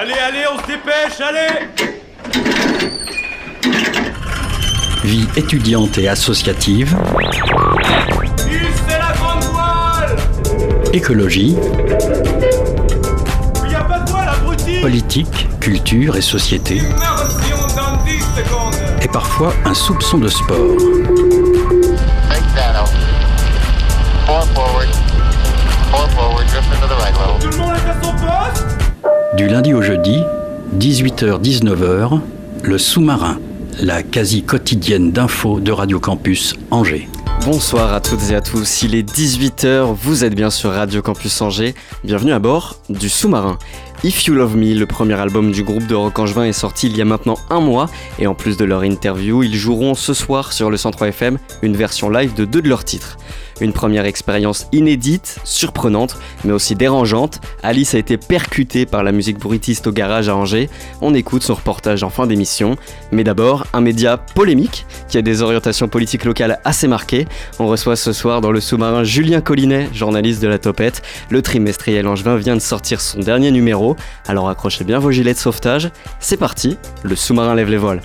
Allez, allez, on se dépêche, allez. Vie étudiante et associative, c'est la grande voile. Écologie, Il y a pas de voile, abruti. Politique, culture et société, Immersion dans 10 secondes. Et parfois un soupçon de sport. Big Shadow. Four Du lundi au jeudi, 18h-19h, le sous-marin, la quasi quotidienne d'infos de Radio Campus Angers. Bonsoir à toutes et à tous, il est 18h, vous êtes bien sur Radio Campus Angers, bienvenue à bord du sous-marin. If You Love Me, le premier album du groupe de rock angevin est sorti il y a maintenant un mois et en plus de leur interview, ils joueront ce soir sur le 103 FM une version live de deux de leurs titres. Une première expérience inédite, surprenante, mais aussi dérangeante. Alice a été percutée par la musique bruitiste au garage à Angers. On écoute son reportage en fin d'émission. Mais d'abord, un média polémique qui a des orientations politiques locales assez marquées. On reçoit ce soir dans le sous-marin Julien Collinet, journaliste de la Topette. Le trimestriel angevin vient de sortir son dernier numéro. Alors accrochez bien vos gilets de sauvetage. C'est parti, le sous-marin lève les voiles.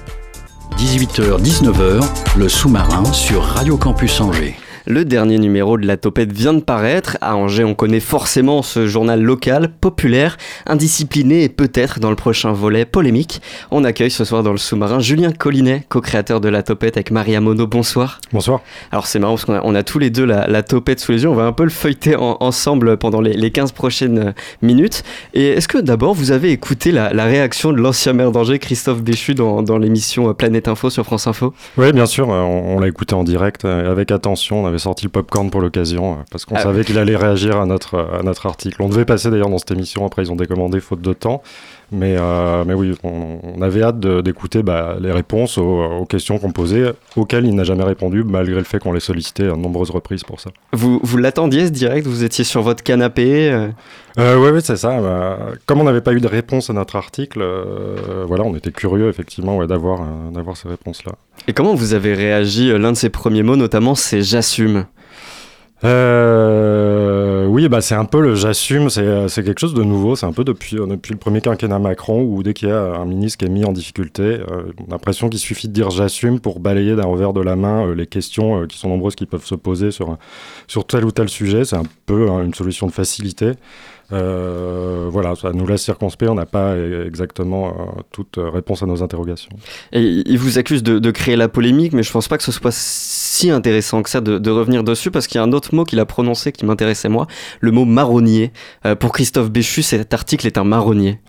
18h-19h, le sous-marin sur Radio Campus Angers. Le dernier numéro de la Topette vient de paraître. À Angers, on connaît forcément ce journal local, populaire, indiscipliné et peut-être dans le prochain volet polémique. On accueille ce soir dans le sous-marin Julien Collinet, co-créateur de la Topette avec Maria Mono. Bonsoir. Bonsoir. Alors c'est marrant parce qu'on a, on a tous les deux la, la Topette sous les yeux. On va un peu le feuilleter en- ensemble pendant les, les 15 prochaines minutes. Et est-ce que d'abord vous avez écouté la, la réaction de l'ancien maire d'Angers, Christophe Béchu, dans, dans l'émission euh, Planète Info sur France Info? Oui, bien sûr, euh, on, on l'a écouté en direct euh, avec attention. On avait sorti le popcorn pour l'occasion euh, parce qu'on Ah savait qu'il allait réagir à notre, euh, à notre article. On devait passer d'ailleurs dans cette émission, après ils ont décommandé faute de temps. Mais, euh, mais oui, on, on avait hâte d'écouter bah, les réponses aux, aux questions qu'on posait, auxquelles il n'a jamais répondu, malgré le fait qu'on les sollicitait à de nombreuses reprises pour ça. Vous, vous l'attendiez ce direct? Vous étiez sur votre canapé euh, Euh, oui, oui, c'est ça. bah, comme on n'avait pas eu de réponse à notre article, euh, voilà, on était curieux effectivement ouais, d'avoir ces réponses-là. Et comment vous avez réagi L'un de ses premiers mots, notamment, c'est j'assume. Euh, oui, bah c'est un peu le j'assume, c'est euh, c'est quelque chose de nouveau, c'est un peu depuis, euh, depuis le premier quinquennat Macron où dès qu'il y a un ministre qui est mis en difficulté, on a l'impression qu'il suffit de dire j'assume pour balayer d'un revers de la main les questions qui sont nombreuses qui peuvent se poser sur, tel ou tel sujet, c'est un peu hein, une solution de facilité. Voilà, ça nous laisse circonspect, on n'a pas exactement euh, toute réponse à nos interrogations. Et il vous accuse de, de créer la polémique, mais je pense pas que ce soit si intéressant que ça de, revenir dessus, parce qu'il y a un autre mot qu'il a prononcé qui m'intéressait moi, le mot marronnier. Euh, pour Christophe Béchu, cet article est un marronnier.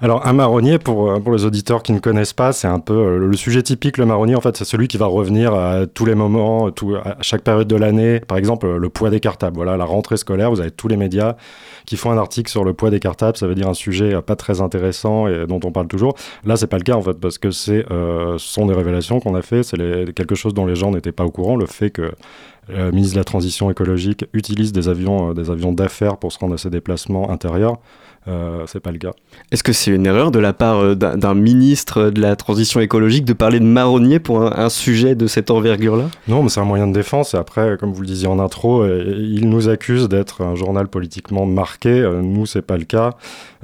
Alors un marronnier, pour, euh, pour les auditeurs qui ne connaissent pas, c'est un peu euh, le sujet typique. Le marronnier, en fait, c'est celui qui va revenir à tous les moments, à chaque période de l'année. Par exemple, euh, le poids des cartables. Voilà, la rentrée scolaire, vous avez tous les médias qui font un article sur le poids des cartables. Ça veut dire un sujet pas très intéressant et dont on parle toujours. Là, c'est pas le cas en fait, parce que c'est, ce sont des révélations qu'on a fait. C'est quelque chose dont les gens n'étaient pas au courant. Le fait que le ministre de la Transition écologique utilise des avions, des avions d'affaires pour se rendre à ses déplacements intérieurs. Euh, c'est pas le cas. Est-ce que c'est une erreur de la part euh, d'un ministre de la transition écologique de parler de marronnier pour un, un sujet de cette envergure-là? Non, mais c'est un moyen de défense. Et après, comme vous le disiez en intro, euh, il nous accuse d'être un journal politiquement marqué. Nous, c'est pas le cas.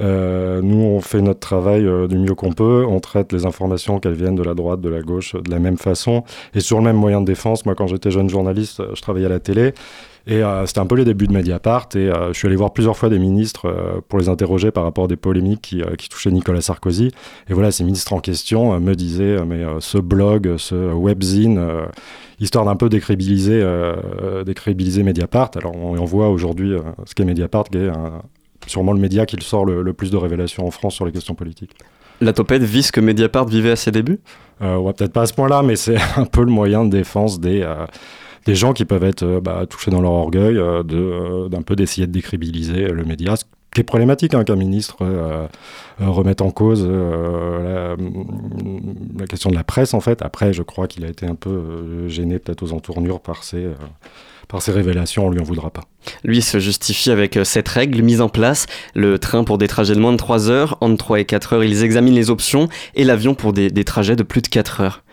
Euh, nous, on fait notre travail du mieux qu'on peut. On traite les informations, qu'elles viennent de la droite, de la gauche, de la même façon. Et sur le même moyen de défense, moi, quand j'étais jeune journaliste, je travaillais à la télé. Et euh, c'était un peu les débuts de Mediapart. Et euh, je suis allé voir plusieurs fois des ministres euh, pour les interroger par rapport à des polémiques qui, qui touchaient Nicolas Sarkozy. Et voilà, ces ministres en question me disaient, mais ce blog, ce webzine, histoire d'un peu décrédibiliser, décrédibiliser Mediapart. Alors on, on voit aujourd'hui ce qu'est Mediapart, qui est sûrement le média qui sort le, le plus de révélations en France sur les questions politiques. La topette vise que Mediapart vivait à ses débuts? Euh, ouais, peut-être pas à ce point-là, mais c'est un peu le moyen de défense des, euh, des gens qui peuvent être euh, bah, touchés dans leur orgueil, euh, de, euh, d'un peu d'essayer de décrédibiliser le média. Qui est problématique hein, qu'un ministre euh, remette en cause euh, la, question de la presse, en fait. Après, je crois qu'il a été un peu gêné, peut-être aux entournures, par ces, euh, par révélations. On lui en voudra pas. Lui se justifie avec cette règle mise en place, le train pour des trajets de moins de 3 heures, entre 3 et 4 heures, ils examinent les options, et l'avion pour des, des trajets de plus de 4 heures.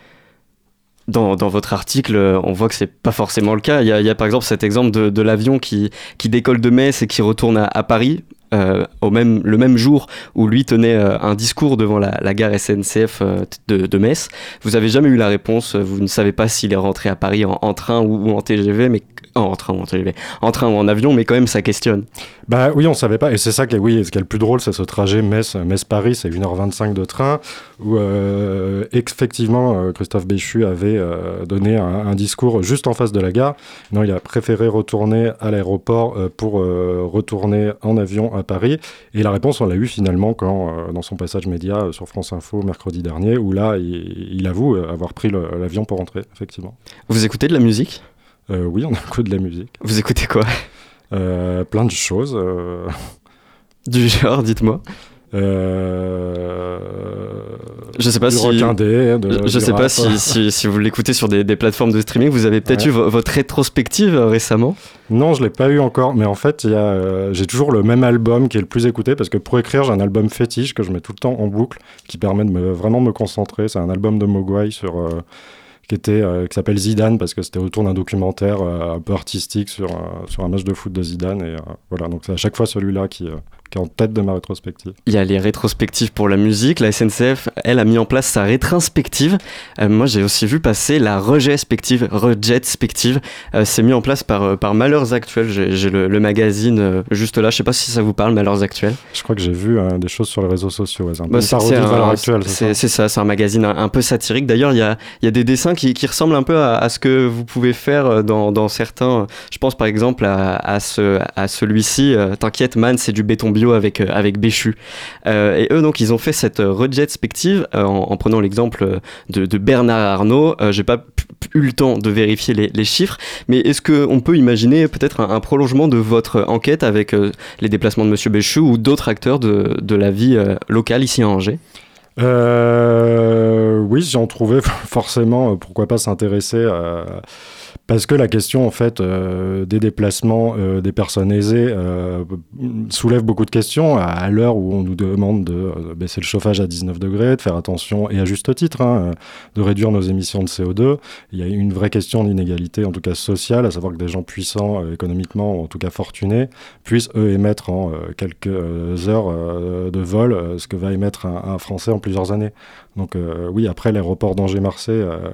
Dans, votre article, euh, on voit que c'est pas forcément le cas. Il y a, par exemple cet exemple de, l'avion qui, décolle de Metz et qui retourne à, Paris. euh, au même, le même jour où lui tenait euh, un discours devant la, gare SNCF de, Metz. Vous avez jamais eu la réponse, vous ne savez pas s'il est rentré à Paris en, train ou, en TGV, mais en train ou en avion, mais quand même ça questionne. Bah oui, on savait pas. Et c'est ça qui est, oui, ce qui est le plus drôle, c'est ce trajet Metz, Metz-Paris, c'est 1h25 de train, où euh, effectivement euh, Christophe Béchu avait euh, donné un, un, discours juste en face de la gare. Non, il a préféré retourner à l'aéroport pour retourner en avion à Paris. Et la réponse, on l'a eu finalement quand, dans son passage média sur France Info mercredi dernier, où là, il, il avoue avoir pris l'avion pour rentrer, effectivement. Vous écoutez de la musique? Euh, Oui, on écoute de la musique. Vous écoutez quoi? Plein de choses. euh, Du genre, dites-moi. Euh, Je sais pas du si. de- Je, sais pas si, si, si vous l'écoutez sur des, des plateformes de streaming, vous avez peut-être Ouais. eu vo- votre rétrospective euh, récemment. Non, je l'ai pas eu encore, mais en fait, il y a, euh, j'ai toujours le même album qui est le plus écouté parce que pour écrire, j'ai un album fétiche que je mets tout le temps en boucle, qui permet de me, vraiment me concentrer. C'est un album de Mogwai sur euh, qui était euh, qui s'appelle Zidane parce que c'était autour d'un documentaire euh, un peu artistique sur euh, sur un match de foot de Zidane et voilà. Donc c'est à chaque fois celui-là qui qui est en tête de ma rétrospective. Il y a les rétrospectives pour la musique. La SNCF, elle, a mis en place sa rétrospective. Euh, moi, j'ai aussi vu passer la rejetspective. Rejetspective. Euh, c'est mis en place par, euh, par Malheurs Actuels. J'ai le, le magazine euh, juste là. Je sais pas si ça vous parle, Malheurs Actuels. Je crois que j'ai vu des choses sur les réseaux sociaux. ouais, Bah, c'est- ça c'est un magazine un, un peu satirique. D'ailleurs, il y a, y a des dessins qui, qui ressemblent un peu à, à ce que vous pouvez faire dans, dans certains. Je pense par exemple à, à, ce, à celui-ci. T'inquiète, man, c'est du béton avec, euh, avec Béchu. Euh, et eux, donc, ils ont fait cette euh, rejetspective euh, en, en prenant l'exemple de, Bernard Arnault. J'ai pas eu le temps de vérifier les, chiffres, mais est-ce qu'on peut imaginer peut-être un, un prolongement de votre enquête avec les déplacements de Monsieur Béchu ou d'autres acteurs de, de la vie locale ici à Angers? Euh, oui, j'en trouvais forcément, euh, pourquoi pas s'intéresser à... Parce que la question, en fait, euh, des déplacements euh, des personnes aisées euh, soulève beaucoup de questions à, l'heure où on nous demande de euh, baisser le chauffage à 19 degrés, de faire attention, et à juste titre, hein, euh, de réduire nos émissions de CO2. Il y a une vraie question d'inégalité, en tout cas sociale, à savoir que des gens puissants euh, économiquement, ou en tout cas fortunés, puissent, eux, émettre en euh, quelques euh, heures euh, de vol euh, ce que va émettre un, un Français en plusieurs années. Donc euh, oui, après l'aéroport d'Angers-Marseille euh,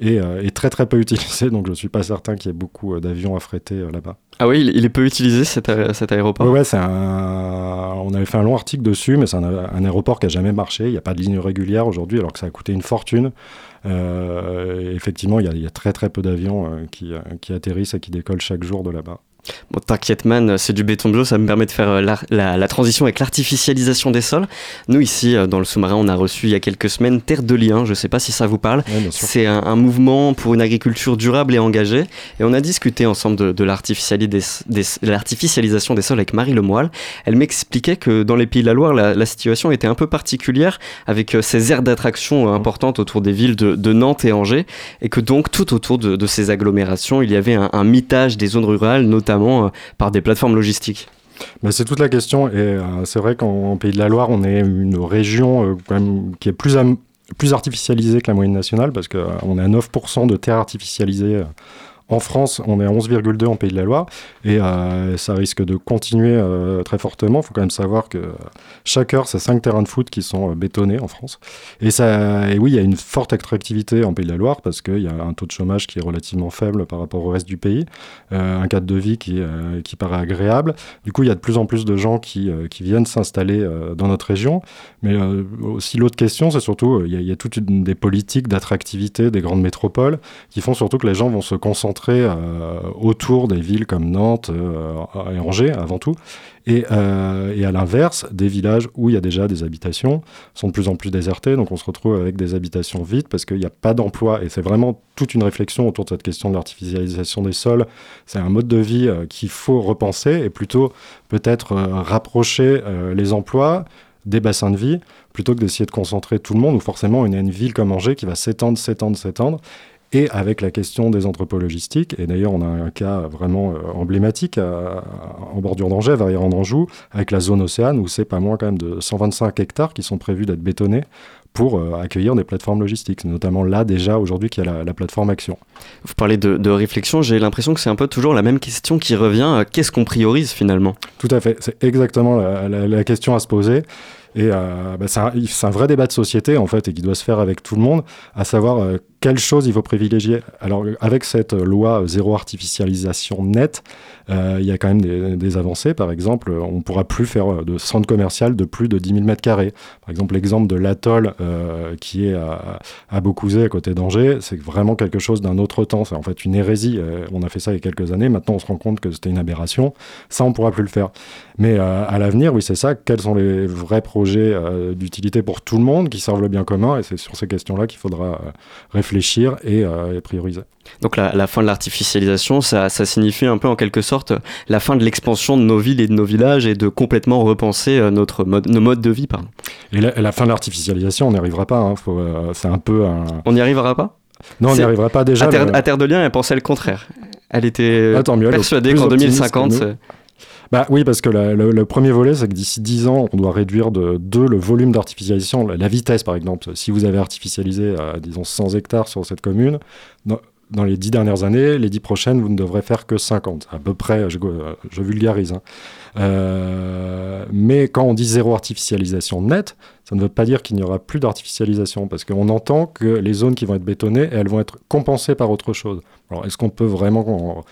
est, euh, est très très peu utilisé, donc je suis pas certain qu'il y ait beaucoup d'avions affrétés là-bas. Ah oui, il, est peu utilisé cet, aé- cet aéroport? Ouais, ouais, un... On avait fait un long article dessus, mais c'est un, un aéroport qui a jamais marché. Il n'y a pas de ligne régulière aujourd'hui, alors que ça a coûté une fortune. Euh, effectivement, il y, a, il y a très très peu d'avions euh, qui, qui atterrissent et qui décollent chaque jour de là-bas. Bon, t'inquiète man, c'est du béton bio, ça me permet de faire euh, la, la- la transition avec l'artificialisation des sols. Nous ici, euh, dans le sous-marin, on a reçu il y a quelques semaines Terre de Liens, je sais pas si ça vous parle. Ouais. C'est un, un mouvement pour une agriculture durable et engagée. Et on a discuté ensemble de, l'artificialisation des sols avec Marie Lemoyle. Elle m'expliquait que dans les Pays de la Loire, la, la situation était un peu particulière avec euh, ces aires d'attraction importantes autour des villes de, de Nantes et Angers. Et que donc, tout autour de, de ces agglomérations, il y avait un, un mitage des zones rurales, notamment euh, par des plateformes logistiques. C'est toute la question. Et euh, c'est vrai qu'en en Pays de la Loire, on est une région euh, qui est plus, plus artificialisée que la moyenne nationale, parce qu'on est à 9% de terres artificialisées. En France, on est à 11,2 en Pays de la Loire, et euh, ça risque de continuer euh, très fortement. Il faut quand même savoir que chaque heure, c'est 5 terrains de foot qui sont euh, bétonnés en France. Et, ça, oui, il y a une forte attractivité en Pays de la Loire, parce qu'il y a un taux de chômage qui est relativement faible par rapport au reste du pays, un cadre de vie qui, qui paraît agréable. Du coup, il y a de plus en plus de gens qui, qui viennent s'installer dans notre région. Mais aussi, l'autre question, c'est surtout, il y, a- il y a toutes des politiques d'attractivité des grandes métropoles qui font surtout que les gens vont se concentrer euh, autour des villes comme Nantes euh, et Angers, avant tout. Et, euh, et à l'inverse, des villages où il y a déjà des habitations sont de plus en plus désertés. Donc, on se retrouve avec des habitations vides parce qu'il n'y a pas d'emploi. Et c'est vraiment toute une réflexion autour de cette question de l'artificialisation des sols. C'est un mode de vie qu'il faut repenser et plutôt peut-être rapprocher les emplois des bassins de vie plutôt que d'essayer de concentrer tout le monde ou forcément a une ville comme Angers qui va s'étendre, s'étendre, s'étendre et avec la question des entrepôts logistiques, et d'ailleurs on a un cas vraiment euh, emblématique à- en bordure d'Angers, à Verrières-en-Anjou, avec la zone Océane, où c'est pas moins quand même de 125 hectares qui sont prévus d'être bétonnés pour euh, accueillir des plateformes logistiques, notamment là déjà aujourd'hui qui a la, la, plateforme Action. Vous parlez de, de réflexion, j'ai l'impression que c'est un peu toujours la même question qui revient. Qu'est-ce qu'on priorise finalement? Tout à fait, c'est exactement la, la, la, question à se poser. Et euh, bah, c'est un, vrai débat de société en fait et qui doit se faire avec tout le monde, à savoir euh, quelle chose il faut privilégier. Alors avec cette loi zéro artificialisation nette, euh, il y a quand même des, avancées. Par exemple, on ne pourra plus faire de centre commercial de plus de 10 000 mètres carrés. Par exemple, l'exemple de l'atoll euh, qui est à, à à côté d'Angers, c'est vraiment quelque chose d'un autre temps. C'est en fait une hérésie. Euh, on a fait ça il y a quelques années. Maintenant, on se rend compte que c'était une aberration. Ça, on ne pourra plus le faire. Mais euh, à l'avenir, oui, c'est ça. Quels sont les vrais projets euh, d'utilité pour tout le monde qui servent le bien commun Et c'est sur ces questions-là qu'il faudra euh, réfléchir et, et, prioriser. Donc la, la fin de l'artificialisation, ça, ça, signifie un peu en quelque sorte la fin de l'expansion de nos villes et de nos villages et de complètement repenser notre mode, nos modes de vie. Pardon. Et la, la fin de l'artificialisation, on n'y arrivera pas. Hein. c'est un peu un... On n'y arrivera pas? Non, on n'y arrivera pas déjà. À Terre, le... à Terre, de Liens, elle pensait le contraire. Elle était ah, mieux, persuadée qu'en 2050... Bah oui, parce que le, premier volet, c'est que d'ici 10 ans, on doit réduire de 2 le volume d'artificialisation, la, vitesse par exemple. Si vous avez artificialisé, à, disons, 100 hectares sur cette commune, dans, les 10 dernières années, les 10 prochaines, vous ne devrez faire que 50. À peu près, je, je vulgarise. Hein. Euh, mais quand on dit zéro artificialisation nette, ça ne veut pas dire qu'il n'y aura plus d'artificialisation, parce qu'on entend que les zones qui vont être bétonnées, elles vont être compensées par autre chose. Alors, est-ce qu'on peut vraiment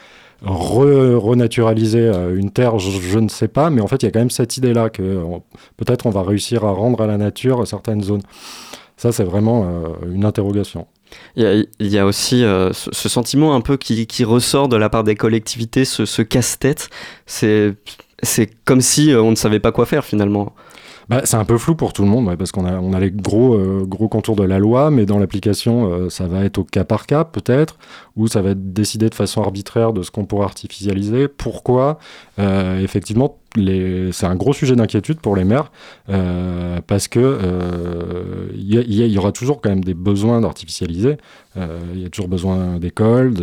re renaturaliser euh, une terre, je, ne sais pas, mais en fait, il y a quand même cette idée-là que peut-être on va réussir à rendre à la nature certaines zones. Ça, c'est vraiment euh, une interrogation. Il y, a, aussi euh, ce, sentiment un peu qui, ressort de la part des collectivités, ce casse-tête. C'est comme si on ne savait pas quoi faire finalement. Bah, c'est un peu flou pour tout le monde, parce qu'on a, les gros, euh, gros contours de la loi, mais dans l'application, euh, ça va être au cas par cas, peut-être, ou ça va être décidé de façon arbitraire de ce qu'on pourra artificialiser. Pourquoi? Euh, Effectivement, c'est un gros sujet d'inquiétude pour les maires euh, parce que il euh, y, y, aura toujours quand même des besoins d'artificialiser. Il euh, y a toujours besoin d'écoles.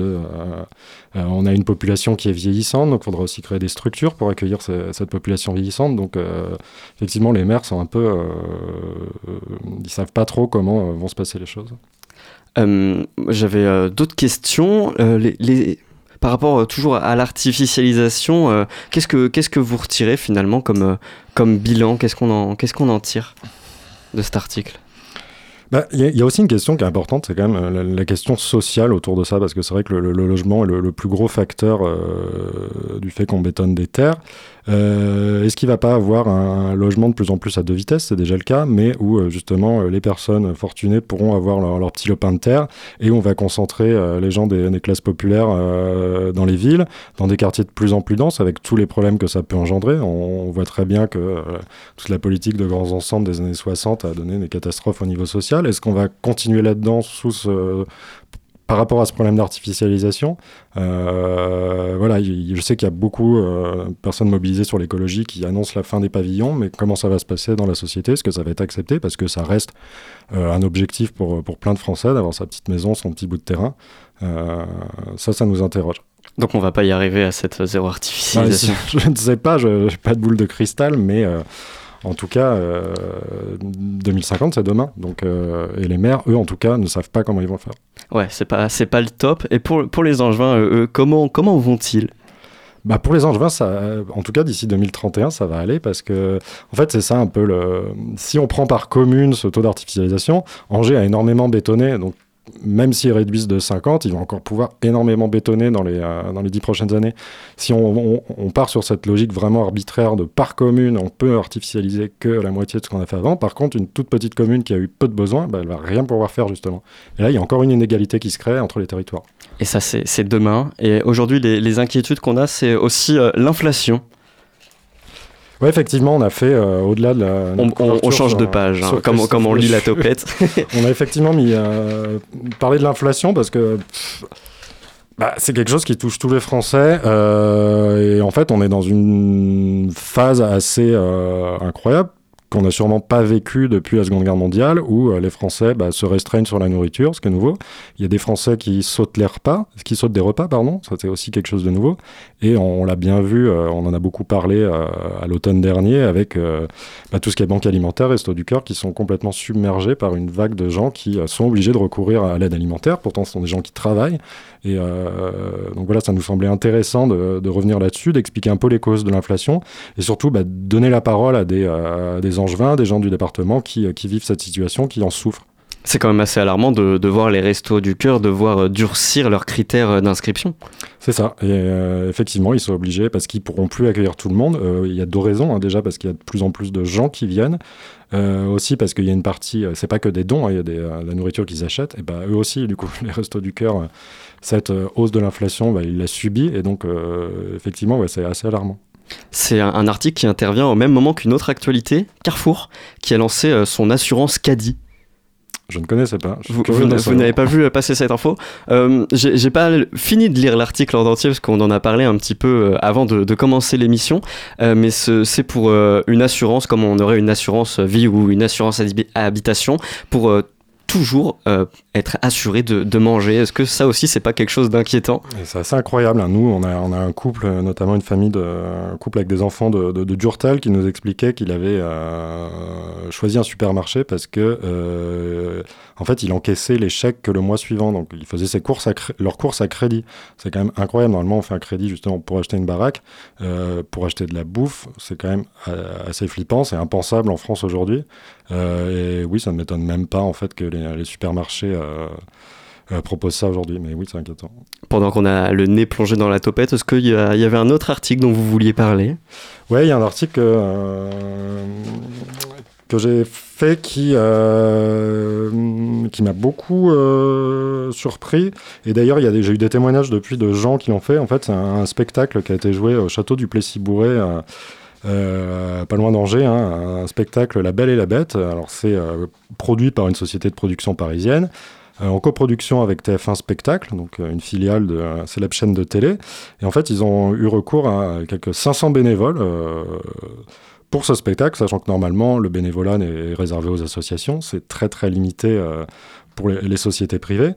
On a une population qui est vieillissante, donc il faudra aussi créer des structures pour accueillir ce, cette population vieillissante. Donc effectivement, les maires sont un peu, ils savent pas trop comment vont se passer les choses. J'avais d'autres questions. les par rapport euh, toujours à l'artificialisation, euh, qu'est-ce que qu'est-ce que vous retirez finalement comme euh, comme bilan? Qu'est-ce qu'on en qu'est-ce qu'on en tire de cet article? Il bah, y, y, a aussi une question qui est importante, c'est quand même la, question sociale autour de ça, parce que c'est vrai que le, logement est le, plus gros facteur du fait qu'on bétonne des terres. Euh, Est-ce qu'il ne va pas avoir un, logement de plus en plus à deux vitesses? C'est déjà le cas, mais où euh, justement les personnes fortunées pourront avoir leur, petit lopin de terre et on va concentrer euh, les gens des, classes populaires euh, dans les villes, dans des quartiers de plus en plus denses, avec tous les problèmes que ça peut engendrer. On, on voit très bien que toute la politique de grands ensembles des années 60 a donné des catastrophes au niveau social. Est-ce qu'on va continuer là-dedans sous ce par rapport à ce problème d'artificialisation, euh, voilà, je sais qu'il y a beaucoup de euh, personnes mobilisées sur l'écologie qui annoncent la fin des pavillons, mais comment ça va se passer dans la société? Est-ce que ça va être accepté? Parce que ça reste euh, un objectif pour, pour plein de Français d'avoir sa petite maison, son petit bout de terrain. Ça, ça nous interroge. Donc on va pas y arriver à cette zéro artificialisation. je ne sais pas, je n'ai pas de boule de cristal, mais en tout cas, euh, 2050, c'est demain. Donc, euh, et les maires, eux, en tout cas, ne savent pas comment ils vont faire. Ouais, c'est pas, c'est pas le top. Et pour, les Angevins, comment, comment vont-ils? Bah pour les Angevins, ça, en tout cas d'ici 2031, ça va aller parce que, en fait, c'est ça un peu le. Si on prend par commune ce taux d'artificialisation, Angers a énormément bétonné, donc même s'ils réduisent de 50, ils vont encore pouvoir énormément bétonner dans les, euh, dans les 10 prochaines années. Si on, part sur cette logique vraiment arbitraire de par commune, on peut artificialiser que la moitié de ce qu'on a fait avant. Par contre, une toute petite commune qui a eu peu de besoins, bah, elle va rien pouvoir faire justement. Et là, il y a encore une inégalité qui se crée entre les territoires. Et ça, c'est demain. Et aujourd'hui, les, les inquiétudes qu'on a, c'est aussi euh, l'inflation. Oui, effectivement, on a fait euh, au-delà de la. On, on, on, change de page, hein, comme, comme on lit la topette. on a effectivement mis euh, parler de l'inflation parce que. Bah, c'est quelque chose qui touche tous les Français euh, et en fait on est dans une phase assez euh, incroyable qu'on n'a sûrement pas vécu depuis la Seconde Guerre mondiale, où euh, les Français bah, se restreignent sur la nourriture, ce qui est nouveau. Il y a des Français qui sautent les repas, qui sautent des repas, pardon, ça c'est aussi quelque chose de nouveau. Et on, l'a bien vu, euh, on en a beaucoup parlé euh, à l'automne dernier avec bah, tout ce qui est banque alimentaire, Resto du Cœur, qui sont complètement submergés par une vague de gens qui sont obligés de recourir à l'aide alimentaire. Pourtant, ce sont des gens qui travaillent. Et donc voilà, ça nous semblait intéressant de, revenir là-dessus, d'expliquer un peu les causes de l'inflation et surtout bah, donner la parole à des, des angevins, des gens du département qui, euh, qui vivent cette situation, qui en souffrent. C'est quand même assez alarmant de, de, voir les restos du cœur devoir euh, durcir leurs critères euh, d'inscription. C'est ça. Et effectivement, ils sont obligés parce qu'ils pourront plus accueillir tout le monde. il y a deux raisons. Hein, déjà parce qu'il y a de plus en plus de gens qui viennent. aussi parce qu'il y a une partie, c'est pas que des dons, hein, il y a des, la nourriture qu'ils achètent. Et ben eux aussi, du coup, les restos du cœur, cette hausse de l'inflation, bah, ils la subissent. Et donc, effectivement, ouais, c'est assez alarmant. C'est un, article qui intervient au même moment qu'une autre actualité, Carrefour, qui a lancé euh, son assurance Caddy. Je ne connaissais pas. Vous, n'avez pas vu passer cette info. Euh, J'ai pas fini de lire l'article en entier parce qu'on en a parlé un petit peu euh, avant de, commencer l'émission. Euh, mais c'est pour une assurance, comme on aurait une assurance vie ou une assurance habitation, pour toujours euh, être assuré de, manger. Est-ce que ça aussi, c'est pas quelque chose d'inquiétant? C'est assez incroyable. Hein. Nous, on a, on a un couple, notamment une famille, de, un couple avec des enfants de, de, Durtal, qui nous expliquait qu'il avait euh, choisi un supermarché parce que, euh, en fait, il encaissait les chèques que le mois suivant. Donc, il faisait ses courses à leurs courses à crédit. C'est quand même incroyable. Normalement, on fait un crédit justement pour acheter une baraque, pour acheter de la bouffe. C'est quand même assez flippant. C'est impensable en France aujourd'hui. et oui, ça ne m'étonne même pas en fait que les les, supermarchés euh, euh, proposent ça aujourd'hui. Mais oui, c'est inquiétant. Pendant qu'on a le nez plongé dans la topette, est-ce qu'il y, y, avait un autre article dont vous vouliez parler? Oui, il y a un article euh, que j'ai fait qui, qui m'a beaucoup surpris. Et d'ailleurs, j'ai eu des témoignages depuis de gens qui l'ont fait. En fait, c'est un, spectacle qui a été joué au château du Plessis-Bourré euh, pas loin d'Angers, hein, un spectacle La Belle et la Bête. Alors c'est euh, produit par une société de production parisienne, euh, en coproduction avec TF1 Spectacle, donc une filiale de la célèbre chaîne de télé. Et en fait, ils ont eu recours à quelques 500 bénévoles pour ce spectacle, sachant que normalement le bénévolat est réservé aux associations, c'est très très limité pour les, sociétés privées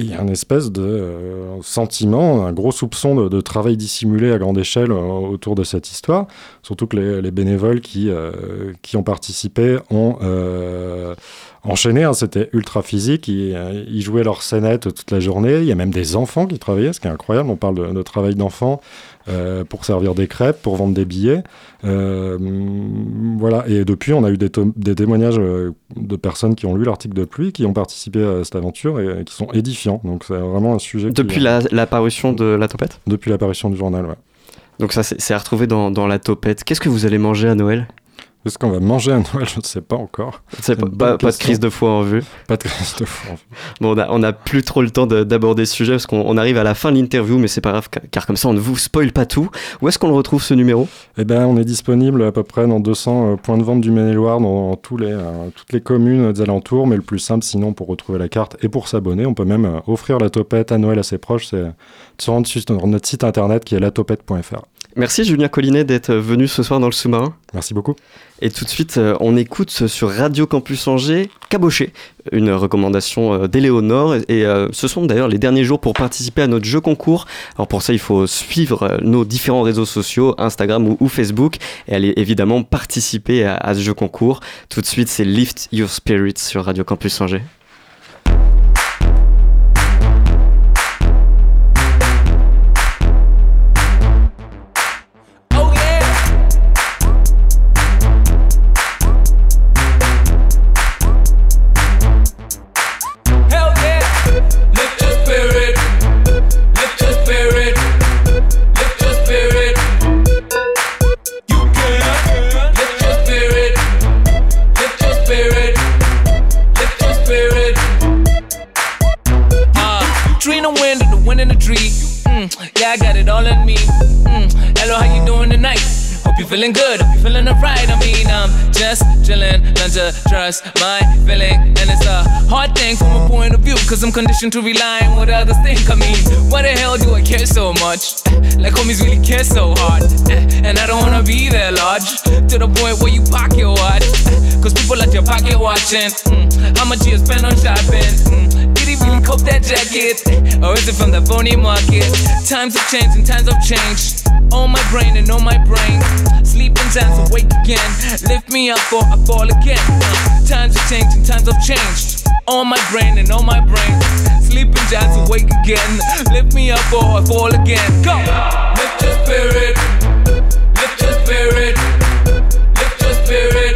il y a une espèce de euh, sentiment, un gros soupçon de, travail dissimulé à grande échelle euh, autour de cette histoire. Surtout que les, bénévoles qui, euh, qui ont participé ont enchaîné. Hein, C'était ultra physique. Ils, jouaient leur scénette toute la journée. Il y a même des enfants qui travaillaient, ce qui est incroyable. On parle de travail d'enfants euh, pour servir des crêpes, pour vendre des billets. Euh, voilà. Et depuis, on a eu des, des témoignages euh, de personnes qui ont lu l'article de pluie, qui ont participé à cette aventure et, qui sont édifiants. Donc c'est vraiment un sujet. Depuis l'apparition de la topette? Depuis l'apparition du journal, ouais. Donc ça, c'est à retrouver dans, dans la topette. Qu'est-ce que vous allez manger à Noël? Est-ce qu'on va manger à Noël? Je ne sais pas encore. Pas, pas, de crise de foi en vue. Pas de crise de foi en vue. Bon, on n'a plus trop le temps d'aborder ce sujet parce qu'on arrive à la fin de l'interview, mais c'est pas grave car comme ça on ne vous spoil pas tout. Où est-ce qu'on le retrouve ce numéro? Eh ben, on est disponible à peu près dans 200 euh, points de vente du Maine-et-Loire, dans, tous les, euh, toutes les communes des alentours. Mais le plus simple, sinon, pour retrouver la carte et pour s'abonner, on peut même euh, offrir la topette à Noël à ses proches. C'est sur notre site internet qui est latopette.fr. Merci Julien Collinet d'être venu ce soir dans le sous-marin. Merci beaucoup. Et tout de suite, euh, on écoute sur Radio Campus Angers Caboché, une recommandation euh, d'Éléonore. Et euh, ce sont d'ailleurs les derniers jours pour participer à notre jeu concours. Alors pour ça, il faut suivre nos différents réseaux sociaux, Instagram ou, Facebook, et aller évidemment participer à, à ce jeu concours. Tout de suite, c'est Lift Your Spirit sur Radio Campus Angers. Feeling good, you feeling alright. I mean, I'm just chillin', learn to trust my feeling. And it's a hard thing from a point of view, cause I'm conditioned to rely on what others think. I mean, why the hell do I care so much? Like homies really care so hard. And I don't wanna be there large, to the point where you pocket watch. Cause people at your pocket watching. Mm, how much you spend on shopping? Mm, did he really cope that jacket? Or is it from the phony market? Times have changed and times have changed. On my brain and on my brain. Sleeping times awake again. Lift me up or I fall again. Times have changed and times have changed. On my brain and on my brain. Sleeping times awake again. Lift me up or I fall again. Go! Lift your spirit. Lift your spirit. Lift your spirit.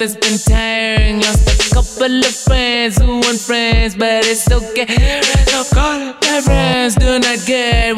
It's been tough, it's been tiring. Lost a couple of friends who weren't friends, but it's okay. So call my friends do not get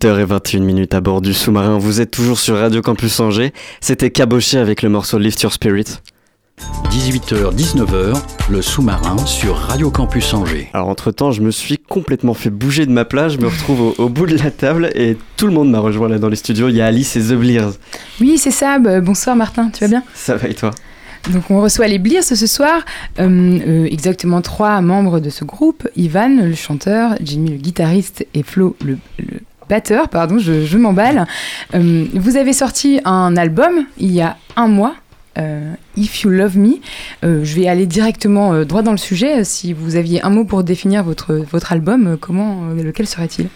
18h21 minutes à bord du sous-marin. Vous êtes toujours sur Radio Campus Angers. C'était caboché avec le morceau Lift Your Spirit. 18h, 19h, le sous-marin sur Radio Campus Angers. Alors entre-temps, je me suis complètement fait bouger de ma place. Je me retrouve au, au bout de la table et tout le monde m'a rejoint là dans les studios. Il y a Alice et The Blears. Oui, c'est ça. Bah, bonsoir Martin, tu vas bien? Ça va et toi? Donc on reçoit les Blears ce soir. Euh, euh, exactement trois membres de ce groupe. Ivan, le chanteur, Jimmy, le guitariste et Flo, le, le batteur. Pardon, je, je m'emballe. Euh, vous avez sorti un album il y a un mois. euh, If You Love Me, Euh, je vais aller directement droit dans le sujet. Si vous aviez un mot pour définir votre, votre album, comment, lequel serait-il?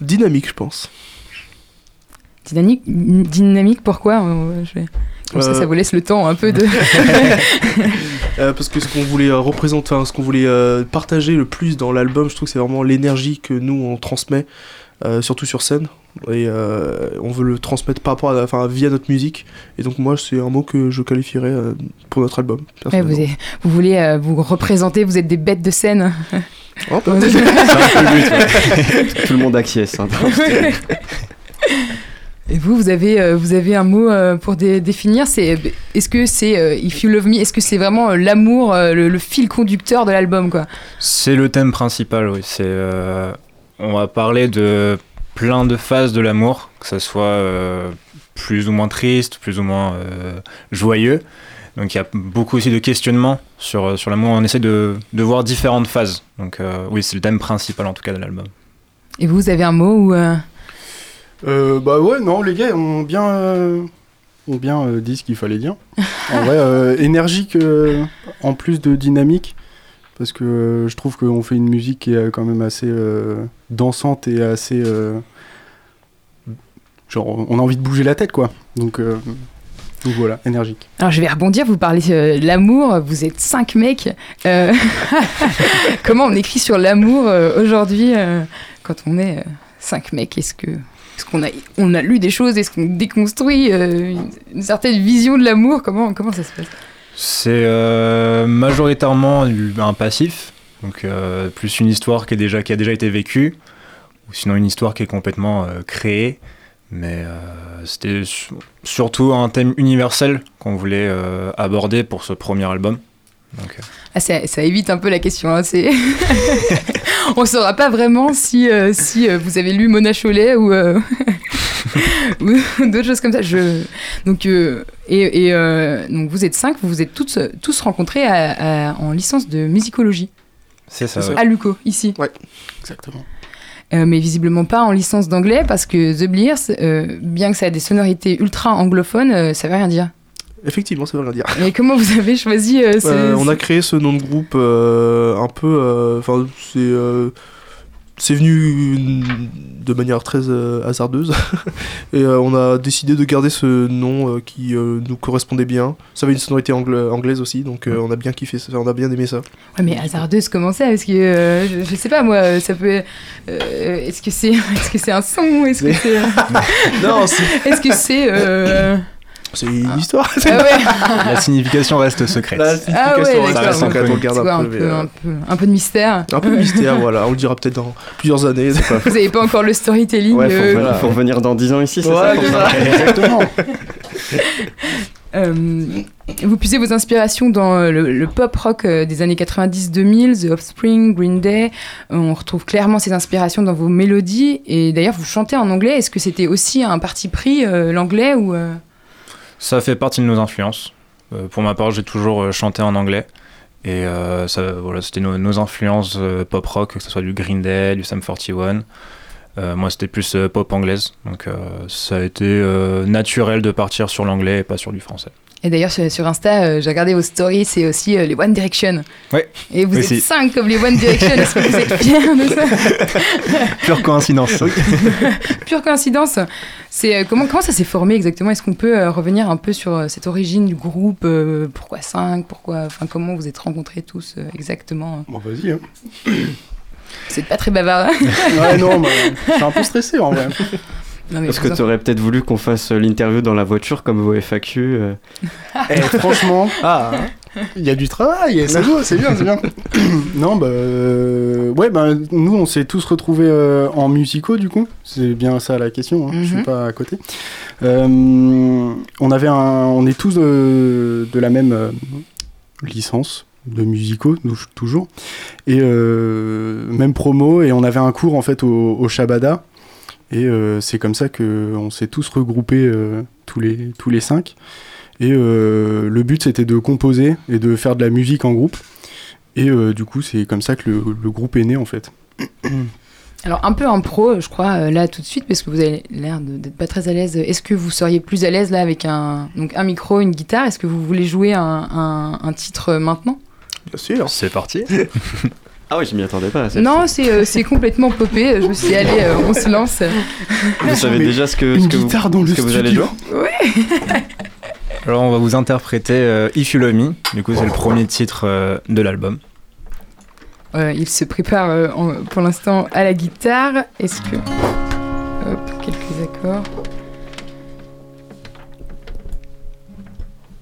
Dynamique, je pense. Dynamique, dynamique, pourquoi je vais- Comme ça, Euh. ça vous laisse le temps un peu de. Euh, parce que ce qu'on voulait euh, représenter, ce qu'on voulait euh, partager le plus dans l'album, je trouve que c'est vraiment l'énergie que nous on transmet, euh, surtout sur scène. Et euh, on veut le transmettre par rapport à, enfin, via notre musique. Et donc moi, c'est un mot que je qualifierais euh, pour notre album. Ouais, vous, voulez euh, vous représenter, vous êtes des bêtes de scène. Oh. C'est un peu le but, ouais. Tout le monde acquiesce. hein. Et vous, vous avez, euh, vous avez un mot euh, pour dé- définir c'est, Est-ce que c'est euh, If You Love Me Est-ce que c'est vraiment euh, l'amour, euh, le, le fil conducteur de l'album quoi? C'est le thème principal, oui. C'est, euh, on va parler de plein de phases de l'amour, que ça soit euh, plus ou moins triste, plus ou moins euh, joyeux. Donc il y a beaucoup aussi de questionnements sur, sur l'amour. On essaie de, de voir différentes phases. Donc euh, oui, c'est le thème principal en tout cas de l'album. Et vous, vous avez un mot où euh, Euh, bah ouais, non, les gars ont bien, euh, ont bien euh, dit ce qu'il fallait dire. En vrai, énergique en plus de dynamique, parce que je trouve qu'on fait une musique qui est quand même assez dansante et assez. genre, on a envie de bouger la tête, quoi. Donc, donc voilà, énergique. Alors je vais rebondir, vous parlez euh, de l'amour, vous êtes cinq mecs. Euh, Comment on écrit sur l'amour euh, aujourd'hui quand on est cinq mecs Est-ce que est-ce qu'on a, on a lu des choses Est-ce qu'on déconstruit euh, une, certaine vision de l'amour comment, comment ça se passe? C'est euh, majoritairement un passif, donc euh, plus une histoire qui, est déjà, qui a déjà été vécue, ou sinon une histoire qui est complètement créée. Mais c'était su- surtout un thème universel qu'on voulait aborder pour ce premier album. Donc, euh, Ah, ça, ça évite un peu la question. hein, c'est- On ne saura pas vraiment si, euh, si euh, vous avez lu Mona Chollet ou, euh, ou d'autres choses comme ça. Je... Donc, euh, et et, euh, donc vous êtes cinq, vous vous êtes tous, tous rencontrés à- à- en licence de musicologie c'est ça. C'est ça. ouais. à Luco, ici. Exactement. Euh, mais visiblement pas en licence d'anglais parce que The Blears, euh, bien que ça ait des sonorités ultra anglophones, euh, ça veut rien dire. Effectivement, ça veut rien dire. Mais comment vous avez choisi euh, ce- Euh, on a créé ce nom de groupe euh, un peu. euh, Enfin, c'est. euh, c'est venu de manière très hasardeuse et on a décidé de garder ce nom qui nous correspondait bien. Ça avait une sonorité angla- anglaise aussi, donc on a bien kiffé ça, on a bien aimé ça. Ouais, mais hasardeuse, comment ça? Est-ce que je, je sais pas moi, ça peut. est-ce que c'est, est-ce que c'est un son Est-ce que c'est, non, c'est est-ce que c'est c'est une histoire. ah ouais, La signification reste secrète. La ah signification ouais, reste secrète, on garde un un, peu. euh, un peu, un peu de mystère. un peu mystère, voilà. On le dira peut-être dans plusieurs années. pas- Vous avez pas encore le storytelling. Ouais, faut, euh, revenir- faut revenir dans 10 ans ici, c'est Ouais, ça. Exactement. euh, vous puisez vos inspirations dans euh, le, le pop rock des années 90-2000, The Offspring, Green Day. On retrouve clairement ces inspirations dans vos mélodies. Et d'ailleurs, vous chantez en anglais. Est-ce que c'était aussi un parti pris, euh, l'anglais ou euh, Ça fait partie de nos influences. Euh, pour ma part, j'ai toujours euh, chanté en anglais. Et euh, voilà, c'était nos, nos influences pop rock, que ce soit du Green Day, du Sum 41. Euh, moi, c'était plus pop anglaise. Donc, ça a été naturel de partir sur l'anglais et pas sur du français. Et d'ailleurs, sur, sur Insta, euh, j'ai regardé vos stories, c'est aussi euh, les One Direction. Ouais. Et vous êtes c'est- cinq comme les One Direction. Est-ce que vous êtes fiers de ça? Pure coïncidence. Pure coïncidence. C'est euh, comment comment ça s'est formé exactement? Est-ce qu'on peut euh, revenir un peu sur euh, cette origine du groupe euh, Pourquoi cinq Pourquoi Enfin, comment vous êtes rencontrés tous euh, exactement? Bon, vas-y. Hein. Vous êtes pas très bavard. hein? Ouais, non, mais je suis un peu stressé en vrai. Non, Est-ce que tu aurais peut-être voulu qu'on fasse l'interview dans la voiture comme vos FAQ euh, Eh, franchement, Ah, il y a du travail, et c'est beau, c'est bien, c'est bien. non, bah, euh, ouais, bah, nous, on s'est tous retrouvés euh, en musicaux, du coup. C'est bien ça la question, hein, je suis Mhm. pas à côté. Euh, on avait un, on est tous de, de la même euh, licence de musicaux, nous, toujours. Et euh, même promo, et on avait un cours, en fait, au, au Shabada. Et euh, c'est comme ça qu'on s'est tous regroupés, euh, tous, les, tous les cinq. Et euh, le but, c'était de composer et de faire de la musique en groupe. Et euh, du coup, c'est comme ça que le, le groupe est né, en fait. Alors un peu impro, je crois, là tout de suite, parce que vous avez l'air d'être pas très à l'aise. Est-ce que vous seriez plus à l'aise là avec un, donc un micro, une guitare? Est-ce que vous voulez jouer un, un- un titre maintenant? Bien sûr. C'est parti. Ah oui, je m'y attendais pas. Non, c'est euh, c'est complètement popé. Je me suis dit, allez, euh, on se lance. Vous savez Mais déjà ce que, ce que vous, guitare dans le ce que vous allez jouer Alors, on va vous interpréter euh, If You Love Me. Du coup, c'est le premier titre euh, de l'album. Euh, il se prépare euh, en- pour l'instant à la guitare. Est-ce que. Hop, quelques accords?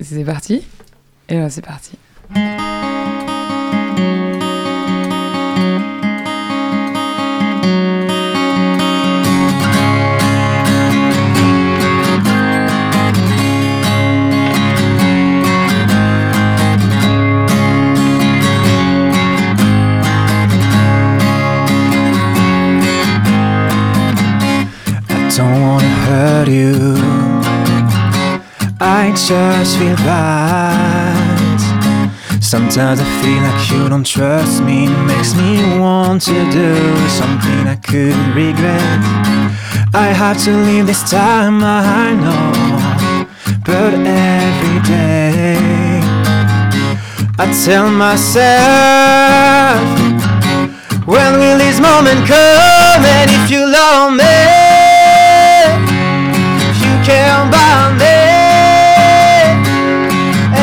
C'est parti. Et ben c'est parti. Hurt you. I just feel bad. Sometimes I feel like you don't trust me. Makes me want to do something I could regret. I have to leave this time, I know. But every day, I tell myself. When will this moment come? And if you love me, care about me,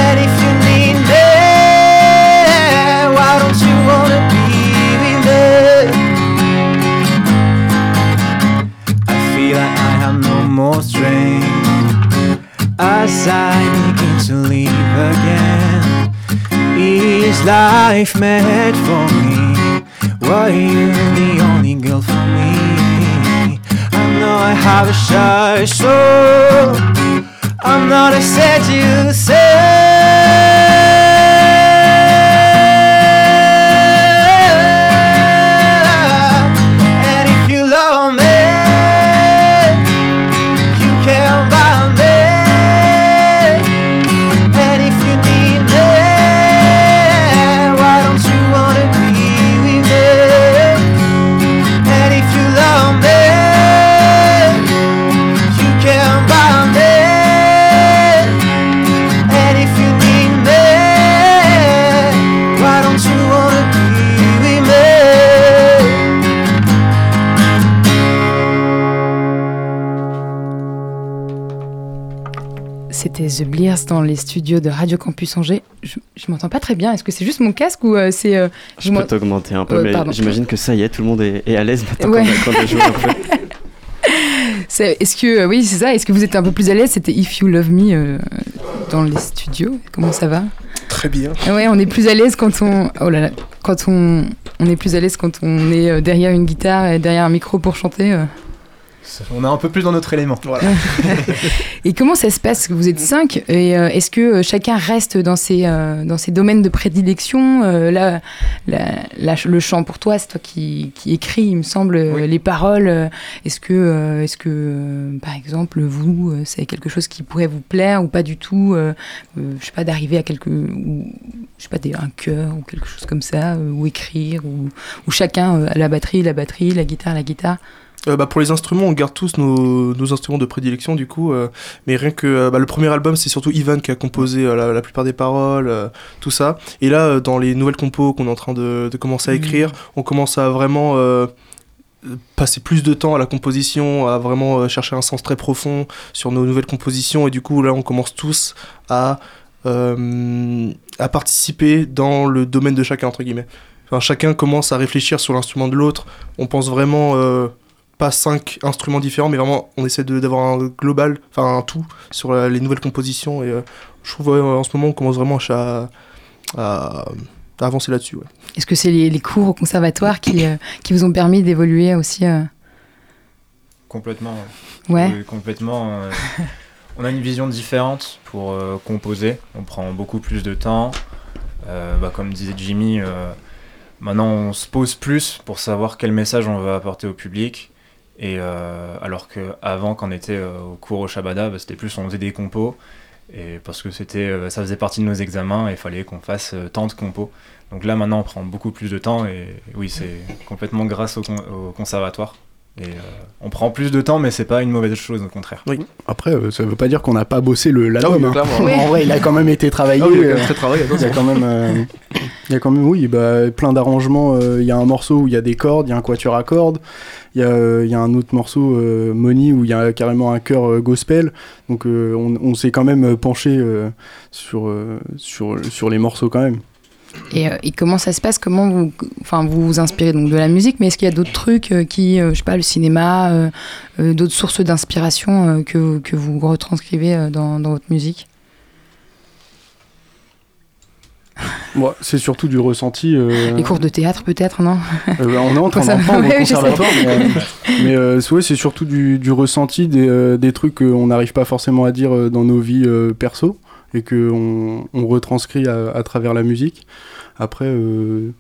and if you need me, why don't you wanna be with me? I feel like I have no more strength as I begin to leave again. Is life meant for me. Why you the only girl for me? I have a shy soul. I'm not a seducer. C'était The Blears dans les studios de Radio Campus Angers. Je, je m'entends pas très bien. Est-ce que c'est juste mon casque ou euh, c'est. euh, Je peux t'augmenter un peu, Ouais, mais pardon. j'imagine que ça y est, tout le monde est, est à l'aise maintenant Ouais. qu'on a- qu'on a joué un peu. Est-ce que euh, oui c'est ça Est-ce que vous êtes un peu plus à l'aise? C'était If You Love Me euh, dans les studios. Comment ça va? Très bien. Ouais, on est plus à l'aise quand on oh là là quand on on est plus à l'aise quand on est euh, derrière une guitare et derrière un micro pour chanter. On est un peu plus dans notre élément. Et comment ça se passe? Vous êtes cinq et euh, est-ce que euh, chacun reste dans ses euh, dans ses domaines de prédilection? Euh, Là, la- la- le chant pour toi, c'est toi qui, qui écris, il me semble, les paroles. Est-ce que euh, est-ce que euh, par exemple vous, c'est quelque chose qui pourrait vous plaire ou pas du tout? Euh, euh, Je sais pas d'arriver à quelque ou je sais pas des- un chœur ou quelque chose comme ça euh, ou écrire ou, ou chacun euh, à la batterie, la batterie, la guitare, la guitare. Euh, bah, pour les instruments, on garde tous nos, nos instruments de prédilection du coup. euh, mais rien que euh, bah, le premier album, c'est surtout Ivan qui a composé la, la plupart des paroles, tout ça. Et là, dans les nouvelles compos qu'on est en train de, de commencer à Mhm. écrire, on commence à vraiment passer plus de temps à la composition, à vraiment chercher un sens très profond sur nos nouvelles compositions. Et du coup, là, on commence tous à, à participer dans le domaine de chacun, entre guillemets. Enfin, chacun commence à réfléchir sur l'instrument de l'autre. On pense vraiment pas cinq instruments différents, mais vraiment on essaie de- d'avoir un global, enfin un tout sur la- les nouvelles compositions. Et euh, je trouve ouais, en ce moment on commence vraiment à, à- à avancer là-dessus. ouais. Est-ce que c'est les, les cours au conservatoire qui, euh, qui vous ont permis d'évoluer aussi euh? Complètement. Ouais. Oui, complètement. euh, on a une vision différente pour euh, composer. On prend beaucoup plus de temps. Euh, bah, comme disait Jimmy, euh, maintenant on se pose plus pour savoir quel message on veut apporter au public. Et euh, alors qu'avant, quand on était euh, au cours au Shabada, bah, c'était plus on faisait des compos. Et parce que c'était, euh, ça faisait partie de nos examens et il fallait qu'on fasse euh, tant de compos. Donc là maintenant on prend beaucoup plus de temps et oui c'est complètement grâce au, con- au conservatoire. Et euh, on prend plus de temps mais c'est pas une mauvaise chose au contraire. Après, euh, ça veut pas dire qu'on n'a pas bossé le l'album. oui, hein. Oui. En vrai, il a quand même été travaillé. Ah oui, il a quand même euh, très travaillé, Il y a quand même, euh, il y a quand même, oui, bah, plein d'arrangements. Il y a un morceau où il y a des cordes, il y a un quatuor à cordes. Il y a, il y a un autre morceau, euh, Money, où il y a carrément un chœur gospel. Donc, euh, on, on s'est quand même penché euh, sur, euh, sur, sur les morceaux quand même. Et, euh, et comment ça se passe? Comment vous, enfin, vous vous inspirez donc de la musique, mais est-ce qu'il y a d'autres trucs euh, qui, euh, je sais pas, le cinéma, d'autres sources d'inspiration que, que vous retranscrivez dans, dans votre musique? Moi, c'est surtout du ressenti. euh, Les cours de théâtre peut-être, non? Euh, bah, on est en train d'en prendre Ouais, au conservatoire, mais, euh, ouais, c'est surtout du, du ressenti, des, des trucs qu'on n'arrive pas forcément à dire dans nos vies perso et qu'on on retranscrit à, à travers la musique. Après, euh,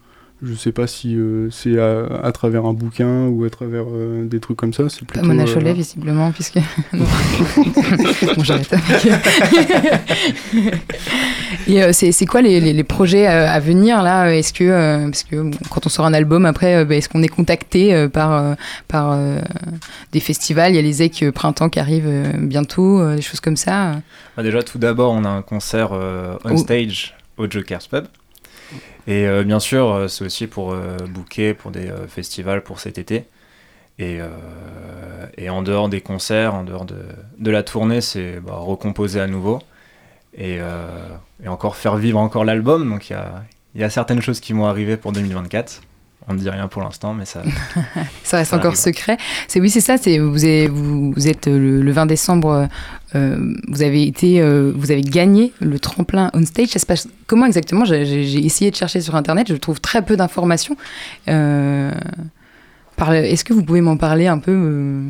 je sais pas si euh, c'est à, à travers un bouquin ou à travers euh, des trucs comme ça. C'est Pas plutôt. Mona euh, Cholet, visiblement, puisque. Bon, j'arrête. Et euh, c'est c'est quoi les, les- les projets euh, à venir là? Est-ce que, euh, parce que bon, quand on sort un album, après, euh, bah, est-ce qu'on est contacté euh, par, euh, par euh, des festivals? Il y a les EC Printemps qui arrivent euh, bientôt, euh, des choses comme ça. Bah, déjà, tout d'abord, on a un concert euh, on Oh. stage au Joker's Pub. Et euh, bien sûr, euh, c'est aussi pour euh, booker pour des euh, festivals pour cet été. Et, en dehors des concerts, en dehors de, de la tournée, c'est bah, recomposer à nouveau. Et, encore faire vivre encore l'album. Donc il y a certaines choses qui vont arriver pour 2024. On ne dit rien pour l'instant, mais ça. Ça reste Ça encore arrive. secret. C'est oui, c'est ça. C'est vous, avez- vous, vous êtes euh, le, le 20 décembre. euh, vous avez été, euh, vous avez gagné le tremplin on stage. Ça se passe comment exactement? J'ai essayé de chercher sur internet. Je trouve très peu d'informations. Euh, Est-ce que vous pouvez m'en parler un peu euh?